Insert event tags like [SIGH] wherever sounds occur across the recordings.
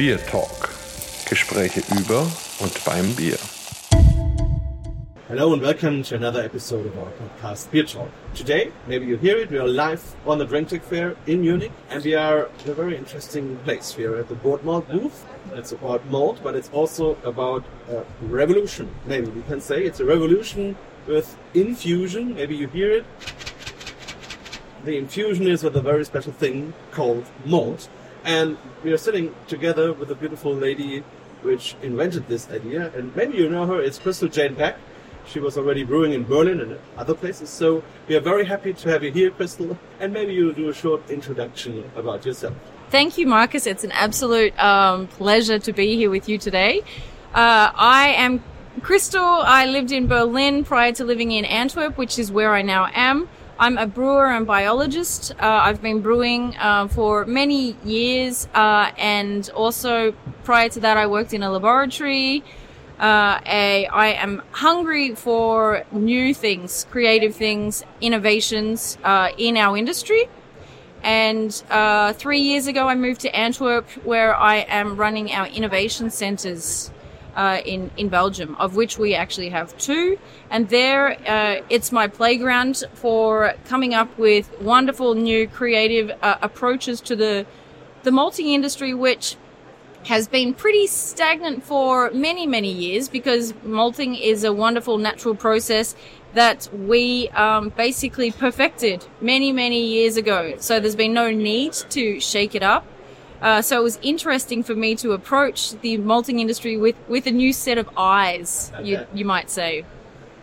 BierTalk. Gespräche über und beim Bier. Hello and welcome to another episode of our podcast BierTalk. Today, maybe you hear it, we are live on the drinktec Fair in Munich and we are in a very interesting place. We are at the Boortmalt booth. It's about malt, but it's also about a revolution. Maybe we can say it's a revolution with infusion. Maybe you hear it. The infusion is with a very special thing called malt. And we are sitting together with a beautiful lady which invented this idea. And maybe you know her, it's Cristal Jane Peck. She was already brewing in Berlin and other places. So we are very happy to have you here, Cristal. And maybe you'll do a short introduction about yourself. Thank you, Marcus. It's an absolute um, pleasure to be here with you today. Uh, I am Cristal. I lived in Berlin prior to living in Antwerp, which is where I now am. I'm a brewer and biologist. Uh, I've been brewing uh, for many years, uh, and also prior to that, I worked in a laboratory. Uh, a, I am hungry for new things, creative things, innovations uh, in our industry. And uh, three years ago, I moved to Antwerp, where I am running our innovation centers uh, in in Belgium, of which we actually have two. And there, uh, it's my playground for coming up with wonderful new creative uh, approaches to the the malting industry, which has been pretty stagnant for many many years because malting is a wonderful natural process that we um, basically perfected many many years ago. So there's been no need to shake it up. Uh, so it was interesting for me to approach the malting industry with, with a new set of eyes, you, you might say.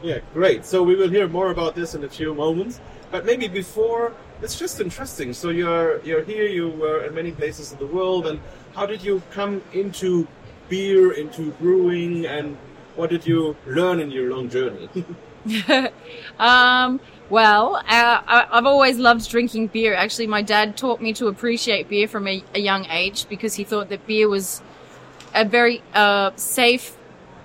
Yeah, great. So we will hear more about this in a few moments. But maybe before, it's just interesting. So you're you're here. You were in many places in the world, and how did you come into beer, into brewing, and what did you learn in your long journey? [LAUGHS] [LAUGHS] Um, well, uh, I, I've always loved drinking beer. Actually, my dad taught me to appreciate beer from a, a young age because he thought that beer was a very uh, safe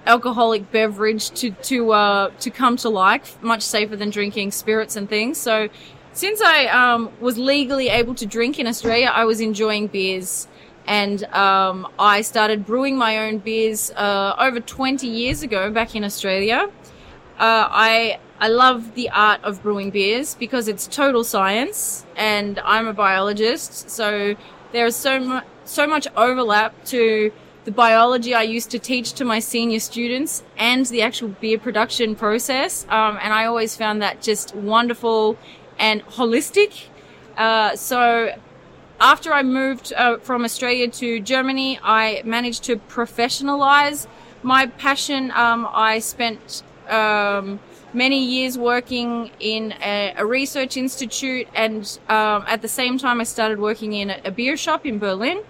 alcoholic beverage to to uh, to come to like, much safer than drinking spirits and things. So, since I um, was legally able to drink in Australia, I was enjoying beers. And um, I started brewing my own beers uh, over 20 years ago back in Australia. Uh, I I love the art of brewing beers because it's total science, and I'm a biologist, so there is so much so much overlap to the biology I used to teach to my senior students and the actual beer production process, um, and I always found that just wonderful and holistic. Uh, so after I moved uh, from Australia to Germany, I managed to professionalize my passion. Um, I spent um, many years working in a, a research institute, and um, at the same time, I started working in a, a beer shop in Berlin,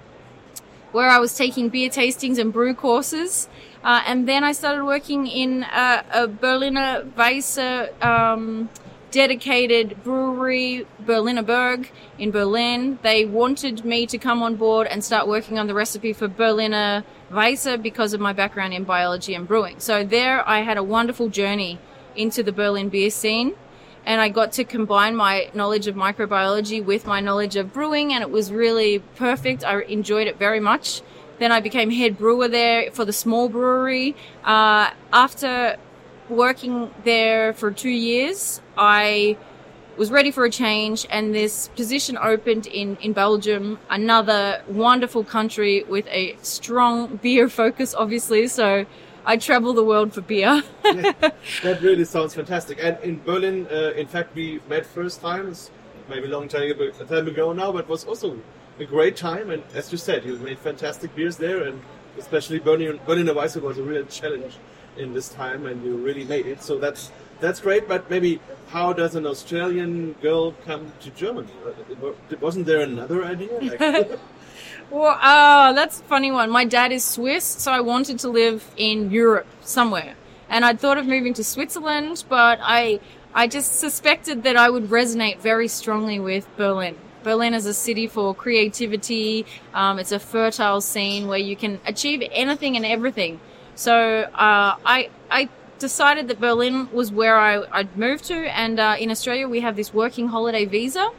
where I was taking beer tastings and brew courses. Uh, and then I started working in uh, a Berliner Weisse um, dedicated brewery, Berliner Berg, in Berlin. They wanted me to come on board and start working on the recipe for Berliner Weisse because of my background in biology and brewing. So there I had a wonderful journey into the Berlin beer scene. And I got to combine my knowledge of microbiology with my knowledge of brewing, and it was really perfect. I enjoyed it very much. Then I became head brewer there for the small brewery. Uh, after working there for two years, I was ready for a change, and this position opened in, in Belgium, another wonderful country with a strong beer focus, obviously. So I travel the world for beer. [LAUGHS] that really sounds fantastic. And in Berlin, uh, in fact, we met first time, it's maybe a long time ago, a time ago now, but was also a great time. And as you said, you made fantastic beers there, and especially Berlin, Berliner Weisse was a real challenge in this time, and you really made it. So that's that's great. But maybe how does an Australian girl come to Germany? Wasn't there another idea? Like, [LAUGHS] [LAUGHS] Well, uh, that's a funny one. My dad is Swiss, so I wanted to live in Europe somewhere. And I'd thought of moving to Switzerland, but I, I just suspected that I would resonate very strongly with Berlin. Berlin is a city for creativity. Um, it's a fertile scene where you can achieve anything and everything. So uh, I, I decided that Berlin was where I, I'd move to. And uh, in Australia, we have this working holiday visa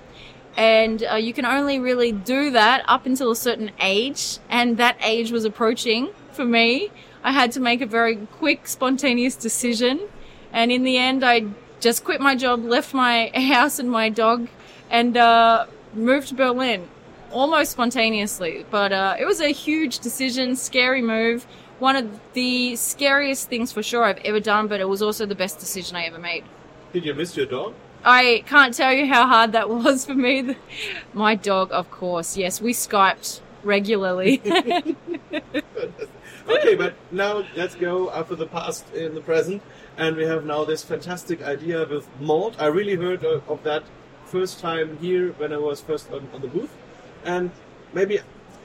and uh, you can only really do that up until a certain age, and that age was approaching for me. I had to make a very quick, spontaneous decision, and in the end, I just quit my job, left my [LAUGHS] house and my dog, and uh, moved to Berlin almost spontaneously. But uh, it was a huge decision, scary move. One of the scariest things for sure I've ever done, but it was also the best decision I ever made. Did you miss your dog? I can't tell you how hard that [LAUGHS] was for me. My dog, of course. Yes, we Skyped regularly. [LAUGHS] okay, but now let's go after the past in the present, and we have now this fantastic idea with malt. I really heard of, of that first time here when I was first on, on the booth, and maybe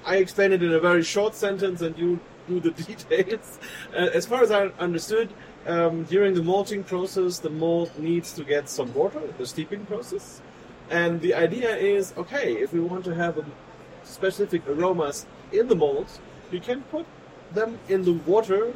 I explain it in a very short sentence, and you do the [LAUGHS] details. Uh, as far as I understood, um, during the malting process, the malt needs to get some water, the steeping process. And the idea is, okay, if we want to have a specific aromas in the malt, you can put them in the water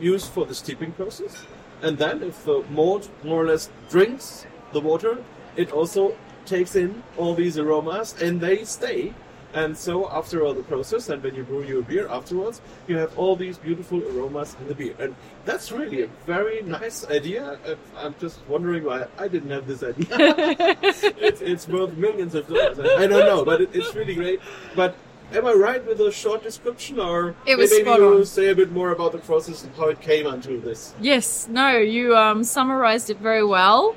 used for the steeping process. And then if the malt more or less drinks the water, it also takes in all these aromas and they stay and so after all the process, and when you brew your beer afterwards, you have all these beautiful aromas in the beer. And that's really a very nice idea. I'm just wondering why I didn't have this idea. [LAUGHS] [LAUGHS] it's, it's worth millions of dollars. I don't know, but it, it's really great. But am I right with a short description, or it was maybe you on. say a bit more about the process and how it came onto this? Yes, no, you um, summarized it very well.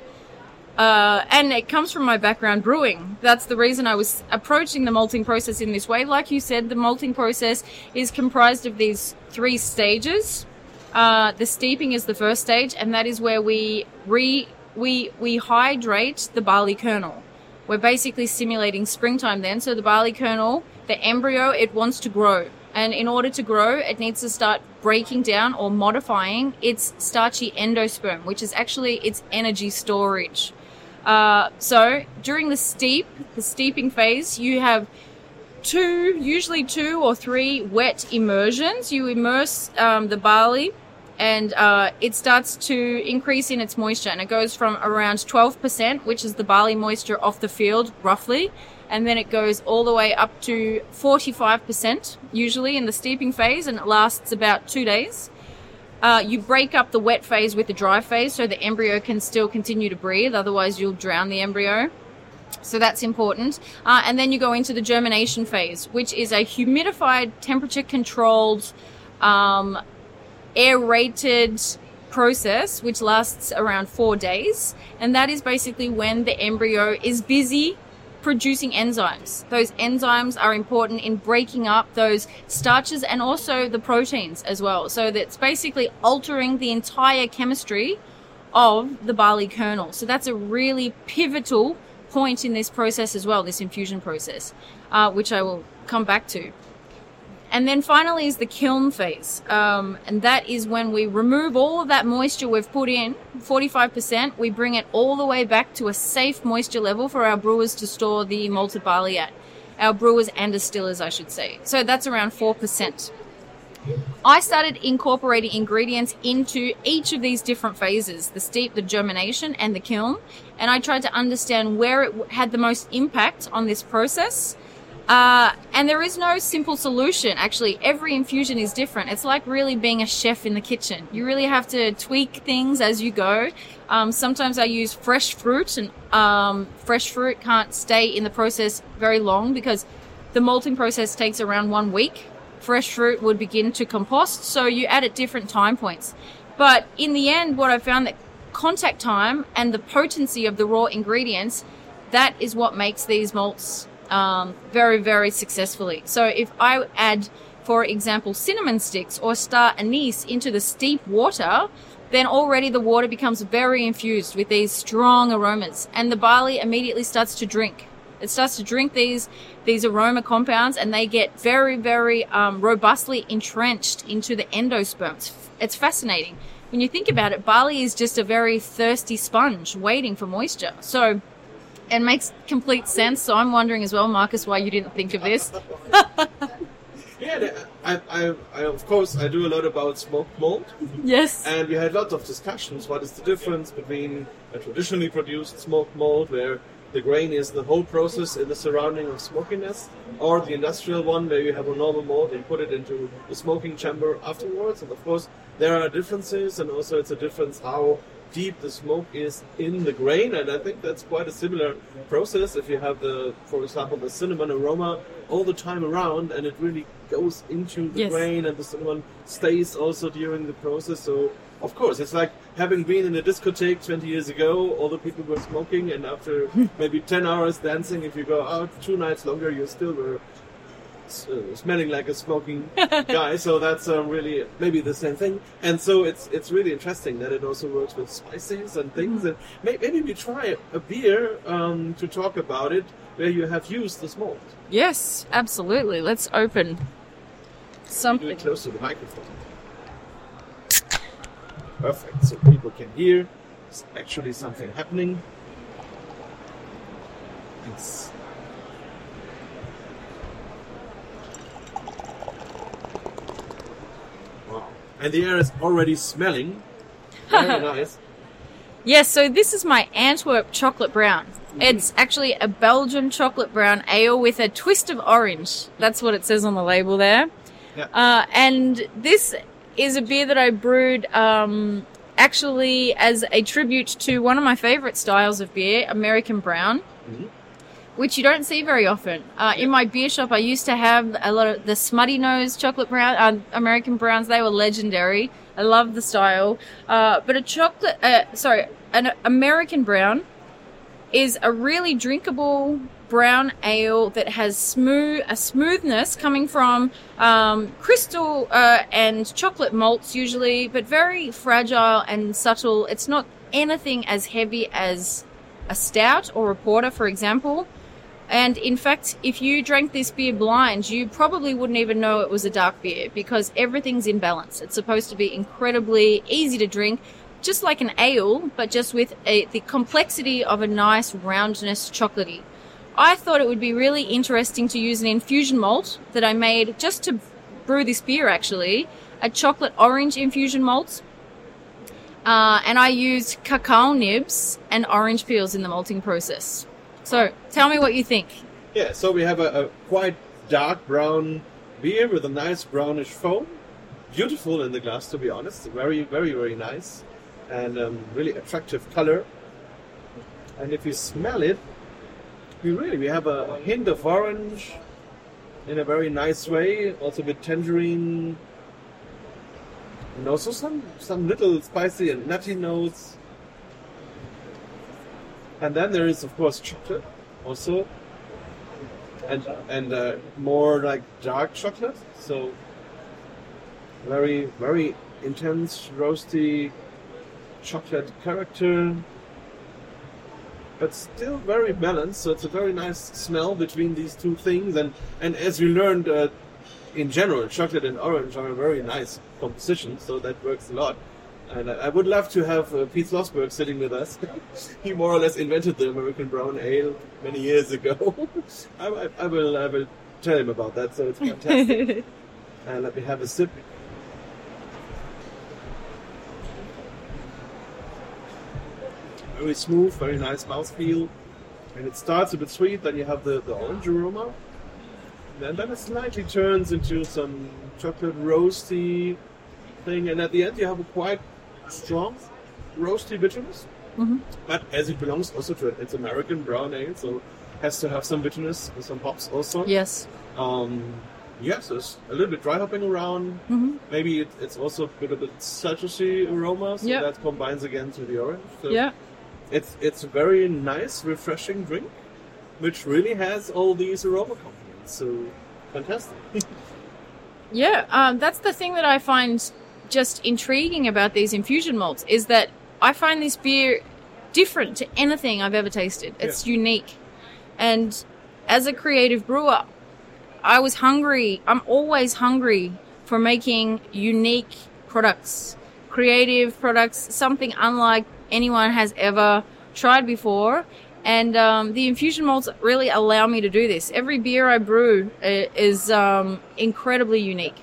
Uh, and it comes from my background brewing. That's the reason I was approaching the malting process in this way. Like you said, the malting process is comprised of these three stages. Uh, the steeping is the first stage, and that is where we re we we hydrate the barley kernel. We're basically simulating springtime then. So the barley kernel, the embryo, it wants to grow. And in order to grow, it needs to start breaking down or modifying its starchy endosperm, which is actually its energy storage. Uh, so during the steep, the steeping phase, you have two, usually two or three wet immersions. You immerse um, the barley and uh, it starts to increase in its moisture and it goes from around 12%, which is the barley moisture off the field roughly, and then it goes all the way up to 45% usually in the steeping phase and it lasts about two days. Uh, you break up the wet phase with the dry phase so the embryo can still continue to breathe, otherwise, you'll drown the embryo. So that's important. Uh, and then you go into the germination phase, which is a humidified, temperature controlled, um, aerated process, which lasts around four days. And that is basically when the embryo is busy producing enzymes. Those enzymes are important in breaking up those starches and also the proteins as well. So that's basically altering the entire chemistry of the barley kernel. So that's a really pivotal point in this process as well, this infusion process, uh, which I will come back to. And then finally is the kiln phase. Um, and that is when we remove all of that moisture we've put in, 45%, we bring it all the way back to a safe moisture level for our brewers to store the malted barley at. Our brewers and distillers, I should say. So that's around 4%. I started incorporating ingredients into each of these different phases the steep, the germination, and the kiln. And I tried to understand where it had the most impact on this process. Uh, and there is no simple solution. Actually, every infusion is different. It's like really being a chef in the kitchen. You really have to tweak things as you go. Um, sometimes I use fresh fruit, and um, fresh fruit can't stay in the process very long because the malting process takes around one week. Fresh fruit would begin to compost, so you add at different time points. But in the end, what I found that contact time and the potency of the raw ingredients, that is what makes these malts um, very, very successfully. So if I add, for example, cinnamon sticks or star anise into the steep water, then already the water becomes very infused with these strong aromas and the barley immediately starts to drink. It starts to drink these these aroma compounds and they get very, very um, robustly entrenched into the endosperm. It's, it's fascinating. When you think about it, barley is just a very thirsty sponge waiting for moisture. So it makes complete sense. So I'm wondering as well, Marcus, why you didn't think of this. [LAUGHS] Yeah, I, I, I, of course, I do a lot about smoked malt, yes. and we had lots of discussions. What is the difference between a traditionally produced smoked malt, where the grain is the whole process in the surrounding of smokiness, or the industrial one where you have a normal malt and put it into the smoking chamber afterwards. And of course, there are differences, and also it's a difference how deep the smoke is in the grain. And I think that's quite a similar process. If you have the, for example, the cinnamon aroma all the time around, and it really goes into the Yes. grain, and the cinnamon stays also during the process. So of course, it's like having been in a discotheque 20 years ago, all the people were smoking, and after [LAUGHS] maybe 10 hours dancing, if you go out two nights longer, you still were uh, smelling like a smoking [LAUGHS] guy. So that's uh, really maybe the same thing. And so it's it's really interesting that it also works with spices and things. And may- maybe we try a beer um, to talk about it where you have used the malt. Yes, absolutely. Let's open something. close to the microphone. Perfect. So people can hear. There's actually something happening. It's And the air is already smelling. [LAUGHS] Very nice. Yes, so this is my Antwerp chocolate brown. It's actually a Belgian chocolate brown ale with a twist of orange. That's what it says on the label there. Yeah. Uh, and this is a beer that I brewed um, actually as a tribute to one of my favorite styles of beer, American brown. Mhm. Which you don't see very often. Uh, In my beer shop, I used to have a lot of the Smuttynose chocolate brown, uh, American browns. They were legendary. I love the style. Uh, but a chocolate, uh, sorry, an American brown is a really drinkable brown ale that has smooth a smoothness coming from um, crystal uh, and chocolate malts usually, but very fragile and subtle. It's not anything as heavy as a stout or a porter, for example. And in fact, if you drank this beer blind, you probably wouldn't even know it was a dark beer because everything's in balance. It's supposed to be incredibly easy to drink, just like an ale, but just with a, the complexity of a nice roundness chocolatey. I thought it would be really interesting to use an infusion malt that I made just to brew this beer actually, a chocolate orange infusion malt. Uh, and I used cacao nibs and orange peels in the malting process. So tell me what you think. Yeah, so we have a, a quite dark brown beer with a nice brownish foam. Beautiful in the glass, to be honest. Very, very, very nice. And um, really attractive color. And if you smell it, we really we have a, a hint of orange in a very nice way. Also with tangerine. And also some, some little spicy and nutty notes. And then there is, of course, chocolate also and and uh, more like dark chocolate. So very very intense roasty chocolate character, but still very balanced. So it's a very nice smell between these two things. And and as you learned, uh, in general, chocolate and orange are a very nice composition. So that works a lot. And I I would love to have uh, Pete Slosberg sitting with us. [LAUGHS] he more or less invented the American Brown Ale many years ago. [LAUGHS] I, I, I will I will tell him about that. So it's fantastic. and [LAUGHS] let me have a sip. Very smooth, very nice mouthfeel. And it starts a bit sweet, then you have the, the orange aroma. And then it slightly turns into some chocolate roasty thing. And at the end, you have a quite strong roasty bitterness. Mhm. But as it belongs also to it, it's American brown ale, so has to have some bitterness and some hops also. Yes. Um, yes, there's a little bit dry hopping around. hmm Maybe it, it's also a bit of a citrusy aroma, so Yeah. that combines again to the orange. So Yeah. it's it's a very nice, refreshing drink, which really has all these aroma components. So fantastic. [LAUGHS] Yeah, um, that's the thing that I find just intriguing about these infusion malts is that I find this beer different to anything I've ever tasted. It's unique. And as a creative brewer, I was hungry. I'm always hungry for making unique products, creative products, something unlike anyone has ever tried before. And um, the infusion malts really allow me to do this. Every beer I brew is um, incredibly unique.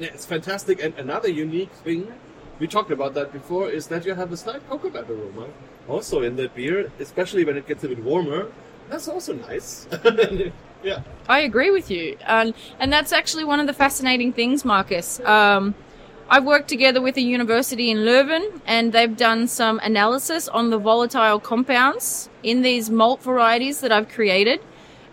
Yeah, it's fantastic. And another unique thing, we talked about that before, is that you have a slight cocoa coconut aroma also in that beer, especially when it gets a bit warmer. That's also nice. [LAUGHS] yeah. I agree with you. Um, and that's actually one of the fascinating things, Marcus. Um, I've worked together with a university in Leuven and they've done some analysis on the volatile compounds in these malt varieties that I've created.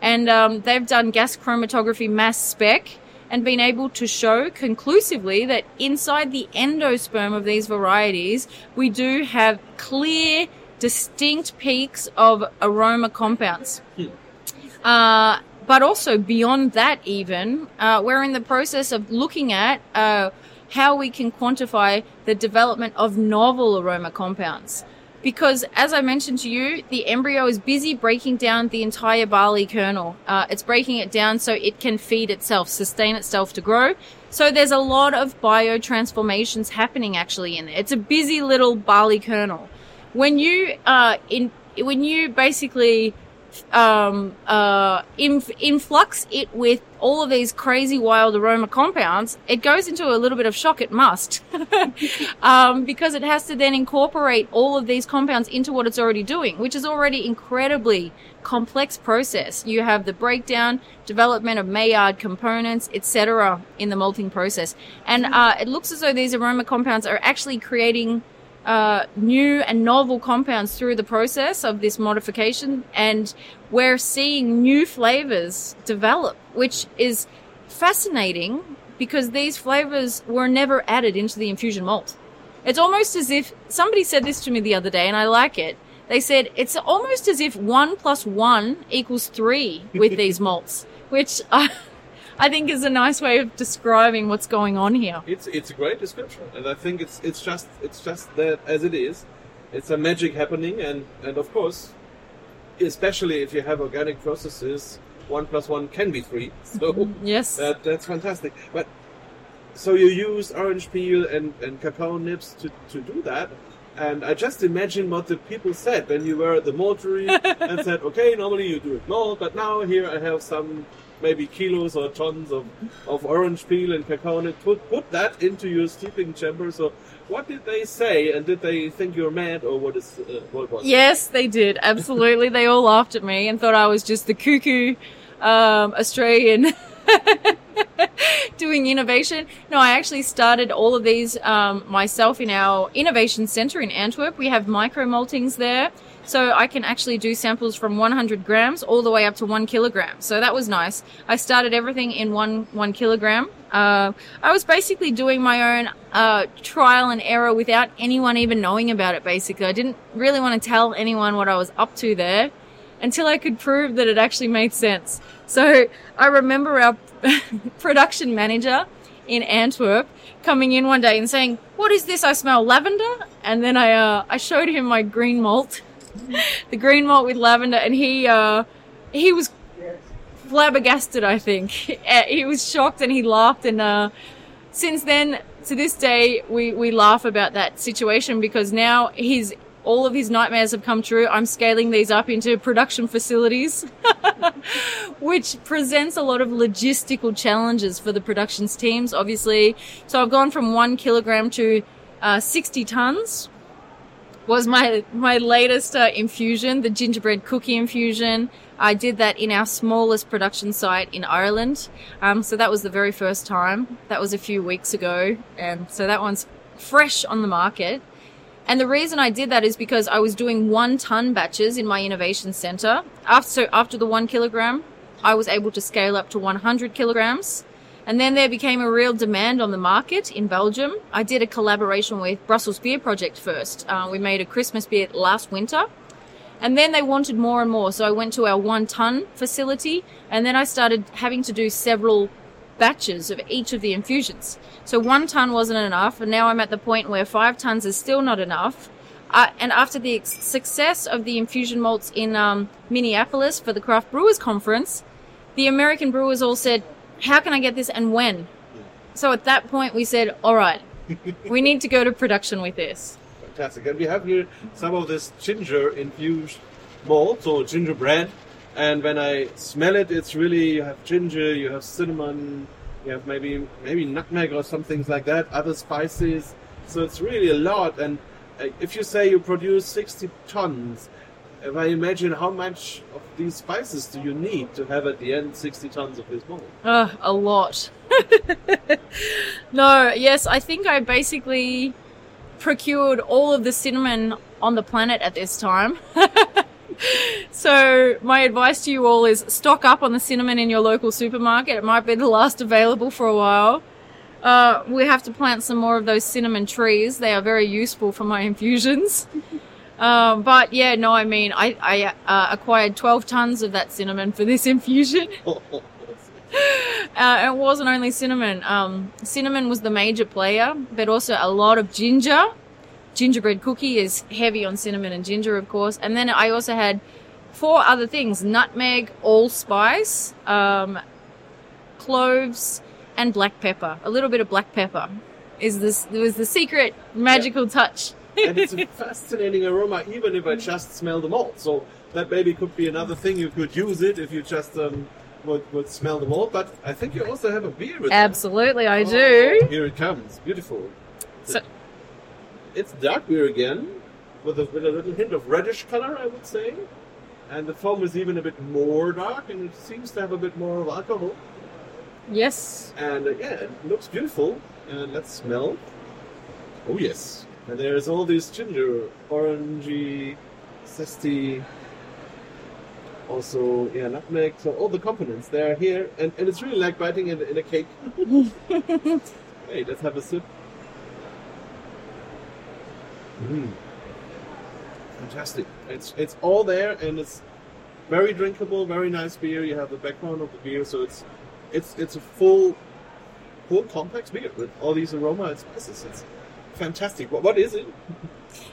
And um, they've done gas chromatography mass spec and been able to show conclusively that inside the endosperm of these varieties, we do have clear, distinct peaks of aroma compounds. Uh, but also beyond that, even, uh, we're in the process of looking at uh, how we can quantify the development of novel aroma compounds. Because, as I mentioned to you, the embryo is busy breaking down the entire barley kernel. Uh, it's breaking it down so it can feed itself, sustain itself to grow. So there's a lot of biotransformations happening actually in there. It's a busy little barley kernel. When you uh, in when you basically um, uh, inf- influx it with all of these crazy wild aroma compounds, it goes into a little bit of shock. It must, [LAUGHS] um, because it has to then incorporate all of these compounds into what it's already doing, which is already incredibly complex process. You have the breakdown, development of Maillard components, etc., in the malting process, and uh, it looks as though these aroma compounds are actually creating uh, new and novel compounds through the process of this modification, and we're seeing new flavors develop, which is fascinating because these flavors were never added into the infusion malt. It's almost as if somebody said this to me the other day, and I like it. They said it's almost as if one plus one equals three with these [LAUGHS] malts, which I, [LAUGHS] I think is a nice way of describing what's going on here. It's it's a great description, and I think it's it's just it's just that as it is. It's a magic happening, and and of course, especially if you have organic processes, one plus one can be three. [LAUGHS] So mm-hmm. Yes. that that's fantastic. But so you use orange peel and and cacao nibs to to do that. And I just imagine what the people said when you were at the mortuary [LAUGHS] and said, okay, normally you do it malt, but now here I have some maybe kilos or tons of, of orange peel and cacao nibs. Put, put that into your steeping chamber. So what did they say? And did they think you're mad or what is, uh, what was? Yes, they did. Absolutely. they all laughed at me and thought I was just the cuckoo um, Australian [LAUGHS] doing innovation. No, I actually started all of these um, myself in our innovation center in Antwerp. We have micro maltings there. So I can actually do samples from 100 grams all the way up to one kilogram. So that was nice. I started everything in one one kilogram. Uh, I was basically doing my own uh, trial and error without anyone even knowing about it. Basically, I didn't really want to tell anyone what I was up to there until I could prove that it actually made sense. So I remember our [LAUGHS] production manager in Antwerp coming in one day and saying, "What is this? I smell lavender." And then I uh, I showed him my green malt, [LAUGHS] the green malt with lavender, and he uh, he was flabbergasted. I think Uh, [LAUGHS] he was shocked and he laughed. And uh, since then, to this day, we we laugh about that situation because now his all of his nightmares have come true. I'm scaling these up into production facilities, [LAUGHS] which presents a lot of logistical challenges for the productions teams, obviously. So I've gone from one kilogram to uh, 60 tons. Was my my latest uh, infusion, the gingerbread cookie infusion. I did that in our smallest production site in Ireland. Um, so that was the very first time. That was a few weeks ago, and so that one's fresh on the market. And the reason I did that is because I was doing one ton batches in my innovation center. After, so after the one kilogram, I was able to scale up to 100 kilograms. And then there became a real demand on the market in Belgium. I did a collaboration with Brussels Beer Project first. Uh, we made a Christmas beer last winter. And then they wanted more and more. So I went to our one ton facility and then I started having to do several batches of each of the infusions. So one ton wasn't enough, and now I'm at the point where five tons is still not enough. Uh, and after the success of the infusion malts in um, Minneapolis for the Craft Brewers Conference, the American brewers all said, How can I get this and when? So at that point, we said, All right, [LAUGHS] we need to go to production with this. Fantastic. And we have here some of this ginger infused malt, so gingerbread. And when I smell it, it's really you have ginger, you have cinnamon, you have maybe maybe nutmeg or some things like that, other spices. So it's really a lot. And uh, if you say you produce 60 tons, if I imagine how much of these spices do you need to have at the end 60 tons of this mold? Uh, a lot. [LAUGHS] no, yes, I think I basically procured all of the cinnamon on the planet at this time. [LAUGHS] so, my advice to you all is stock up on the cinnamon in your local supermarket. It might be the last available for a while. Uh, we have to plant some more of those cinnamon trees. They are very useful for my infusions. [LAUGHS] Um, but yeah, no, I mean, I, I uh, acquired 12 tons of that cinnamon for this [LAUGHS] infusion. Uh, it wasn't only cinnamon. Um, cinnamon was the major player, but also a lot of ginger. Gingerbread cookie is heavy on cinnamon and ginger, of course. And then I also had four other things: nutmeg, allspice, um, cloves, and black pepper. A little bit of black pepper is this was the secret magical touch. And it's a fascinating aroma, even if I just smell the malt. So that maybe could be another thing you could use it if you just um, would, would smell the malt. But I think you also have a beer with it. Absolutely, I Oh, do. Here it comes. Beautiful. So, It's dark beer again, with a, with a little hint of reddish color, I would say. And the foam is even a bit more dark, and it seems to have a bit more of alcohol. yes, And uh, yeah, it looks beautiful. And let's smell. Oh yes. And there's all these ginger, orangey, zesty. Also, yeah, nutmeg. So all the components they are here, and, and it's really like biting in, in a cake. [LAUGHS] hey, let's have a sip. Mm. Fantastic. It's it's all there, and it's very drinkable, very nice beer. You have the background of the beer, so it's it's it's a full full complex beer with all these aroma and spices. It's fantastic. What, what is it? [LAUGHS]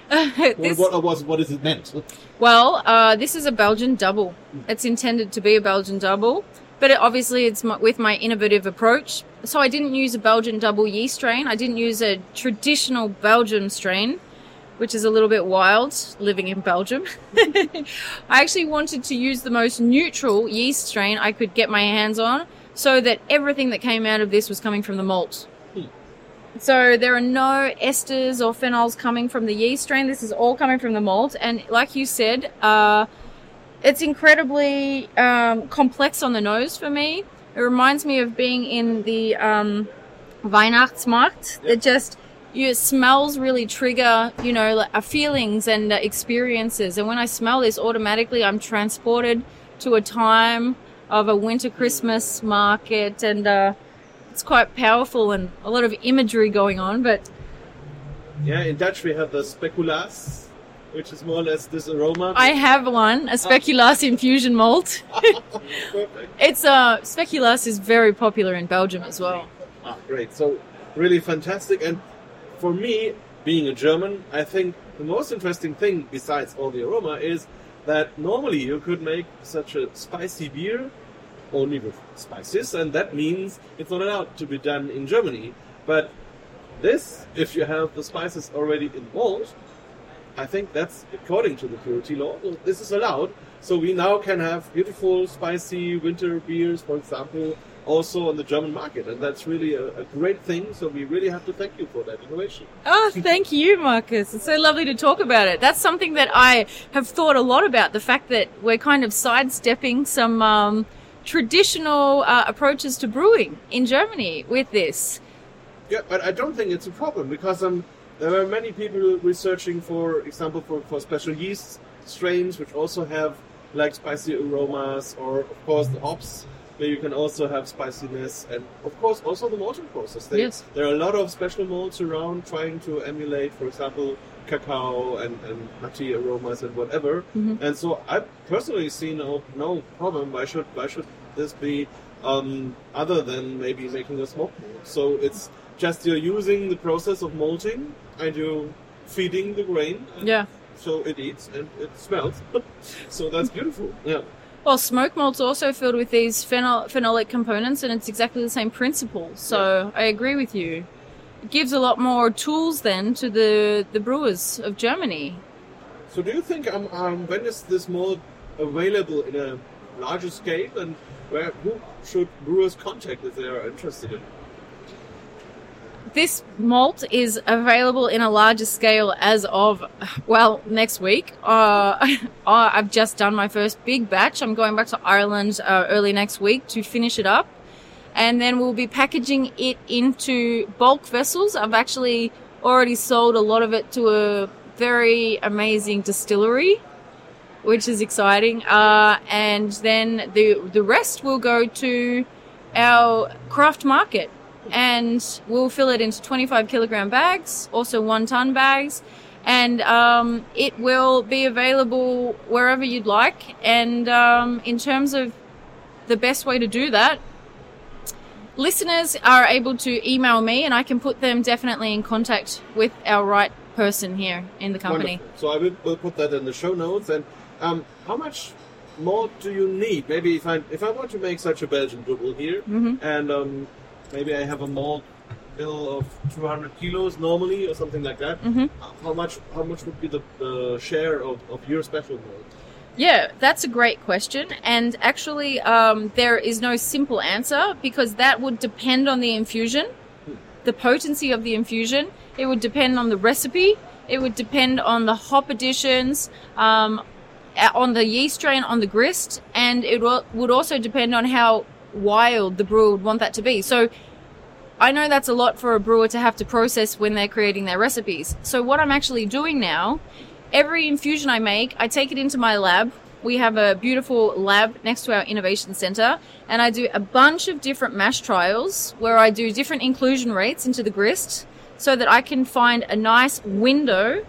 What, This- what, was what is it meant? Well, uh, this is a Belgian double. It's intended to be a Belgian double, but it, obviously it's my, with my innovative approach. So I didn't use a Belgian double yeast strain. I didn't use a traditional Belgian strain, which is a little bit wild living in Belgium. [LAUGHS] I actually wanted to use the most neutral yeast strain I could get my hands on so that everything that came out of this was coming from the malt. So there are no esters or phenols coming from the yeast strain. This is all coming from the malt, and like you said, uh, it's incredibly um, complex on the nose for me. It reminds me of being in the um, Weihnachtsmarkt. It just you it smells really trigger you know like, uh, feelings and uh, experiences. And when I smell this, automatically I'm transported to a time of a winter Christmas market and. Uh, it's quite powerful and a lot of imagery going on, but Yeah, in Dutch we have the speculaas, which is more or less this aroma. I have one, a speculaas infusion malt. [LAUGHS] It's uh speculaas is very popular in Belgium as well. Ah, great. So really fantastic. And for me, being a German, I think the most interesting thing besides all the aroma is that normally you could make such a spicy beer only with spices, and that means it's not allowed to be done in Germany. But this, if you have the spices already involved, I think that's according to the purity law. This is allowed. So we now can have beautiful, spicy winter beers, for example, also on the German market, and that's really a, a great thing. So we really have to thank you for that innovation. Oh, thank you, Marcus. It's so lovely to talk about it. That's something that I have thought a lot about. The fact that we're kind of sidestepping some um, traditional uh, approaches to brewing in Germany with this. Yeah, but I don't think it's a problem because um, there are many people researching, for example, for, for special yeast strains which also have like spicy aromas, or of course the hops where you can also have spiciness, and of course also the malting process. They, Yes. There are a lot of special malts around trying to emulate, for example, cacao and, and nutty aromas and whatever. And so I personally see no no problem. Why should why should this be um, other than maybe making a smoke malt? So it's just you're using the process of malting and you're feeding the grain. Yeah. So it eats and it smells. [LAUGHS] so that's beautiful. Yeah. Well, smoke malt's also filled with these phenol- phenolic components, and it's exactly the same principle. So I agree with you. Gives a lot more tools then to the the brewers of Germany. So do you think um, um, when is this malt available in a larger scale and where who should brewers contact if they are interested in? it? this malt is available in a larger scale as of, well, next week. [LAUGHS] Uh, I've just done my first big batch. I'm going back to Ireland uh, early next week to finish it up. And then we'll be packaging it into bulk vessels. I've actually already sold a lot of it to a very amazing distillery, which is exciting. Uh, and then the, the rest will go to our craft market and we'll fill it into 25 kilogram bags, also one ton bags, and um, it will be available wherever you'd like. And um, in terms of the best way to do that, listeners are able to email me, and I can put them definitely in contact with our right person here in the company. Wonderful. So I will, will put that in the show notes. And um, how much more do you need? Maybe if I if I want to make such a Belgian double here, Mm-hmm. and um, maybe I have a malt bill of 200 kilos normally or something like that. Mhm. How much how much would be the, the share of, of your special malt? Yeah, that's a great question. And actually, um, there is no simple answer because that would depend on the infusion, the potency of the infusion. It would depend on the recipe. It would depend on the hop additions, um, on the yeast strain, on the grist, and it would also depend on how wild the brewer would want that to be. So I know that's a lot for a brewer to have to process when they're creating their recipes. So what I'm actually doing now, every infusion I make, I take it into my lab. We have a beautiful lab next to our innovation center, and I do a bunch of different mash trials where I do different inclusion rates into the grist so that I can find a nice window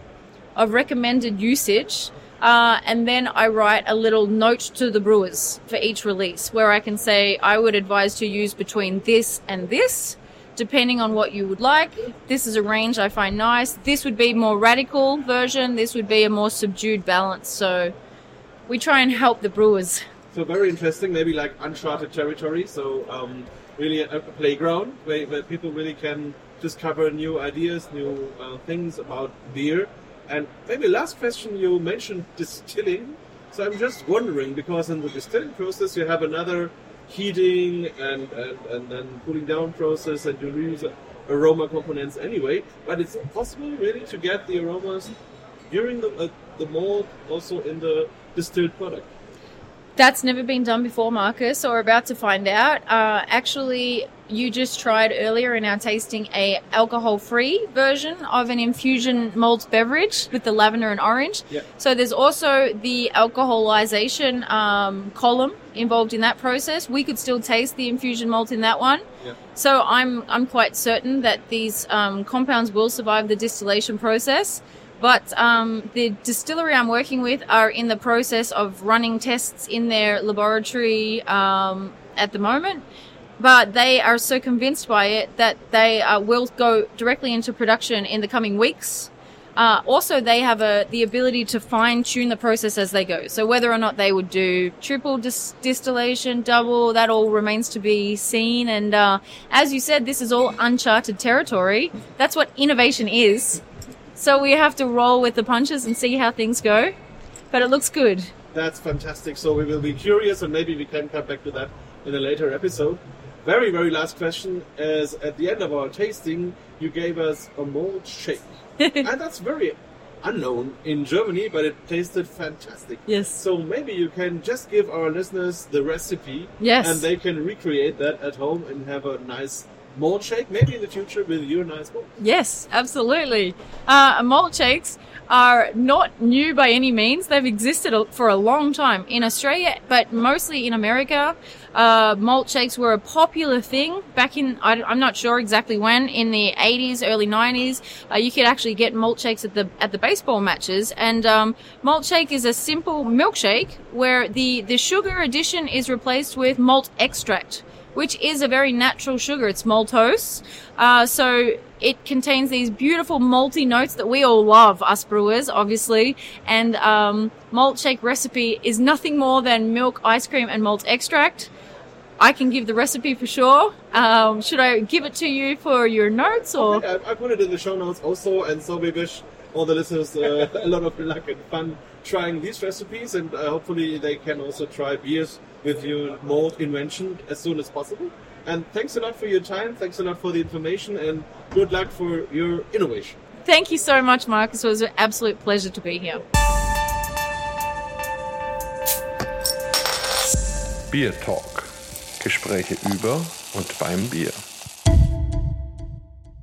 of recommended usage. Uh, and then I write a little note to the brewers for each release where I can say, I would advise to use between this and this, depending on what you would like. This is a range I find nice. This would be more radical version. This would be a more subdued balance. So we try and help the brewers. So very interesting, maybe like uncharted territory. So um, really a, a playground where, where people really can discover new ideas, new uh, things about beer. And maybe last question, you mentioned distilling. So I'm just wondering because in the distilling process you have another heating and, and, and then cooling down process and you lose aroma components anyway. But it's possible really to get the aromas during the, uh, the mold also in the distilled product. That's never been done before, Marcus, or about to find out. Uh, actually, you just tried earlier in our tasting a alcohol-free version of an infusion malt beverage with the lavender and orange. Yeah. So there's also the alcoholization um, column involved in that process. We could still taste the infusion malt in that one. Yeah. So I'm I'm quite certain that these um, compounds will survive the distillation process. But um, the distillery I'm working with are in the process of running tests in their laboratory um, at the moment. But they are so convinced by it that they uh, will go directly into production in the coming weeks. Uh, also, they have a, the ability to fine tune the process as they go. So whether or not they would do triple dis- distillation, double, that all remains to be seen. And uh, as you said, this is all uncharted territory. That's what innovation is. So we have to roll with the punches and see how things go. But it looks good. That's fantastic. So we will be curious, and maybe we can come back to that in a later episode. Very, very last question is at the end of our tasting, you gave us a malt shake. [LAUGHS] and that's very unknown in Germany, but it tasted fantastic. Yes. So maybe you can just give our listeners the recipe, Yes. and they can recreate that at home and have a nice malt shake, maybe in the future with your nice malt. Yes, absolutely. Uh, malt shakes are not new by any means. They've existed for a long time in Australia, but mostly in America. Uh, malt shakes were a popular thing back in, I, am not sure exactly when, in the 80s, early 90s. Uh, you could actually get malt shakes at the, at the baseball matches. And, um, malt shake is a simple milkshake where the, the sugar addition is replaced with malt extract which is a very natural sugar. It's maltose. Uh, so it contains these beautiful malty notes that we all love, us brewers, obviously. And um, malt shake recipe is nothing more than milk, ice cream, and malt extract. I can give the recipe for sure. Um, should I give it to you for your notes or? I, I put it in the show notes also, and so we wish all the listeners uh, [LAUGHS] a lot of luck and fun trying these recipes, and uh, hopefully they can also try beers with your mold invention as soon as possible. And thanks a lot for your time. Thanks a lot for the information, and good luck for your innovation. Thank you so much, Marcus. It was an absolute pleasure to be here. BierTalk. Gespräche über und beim Bier.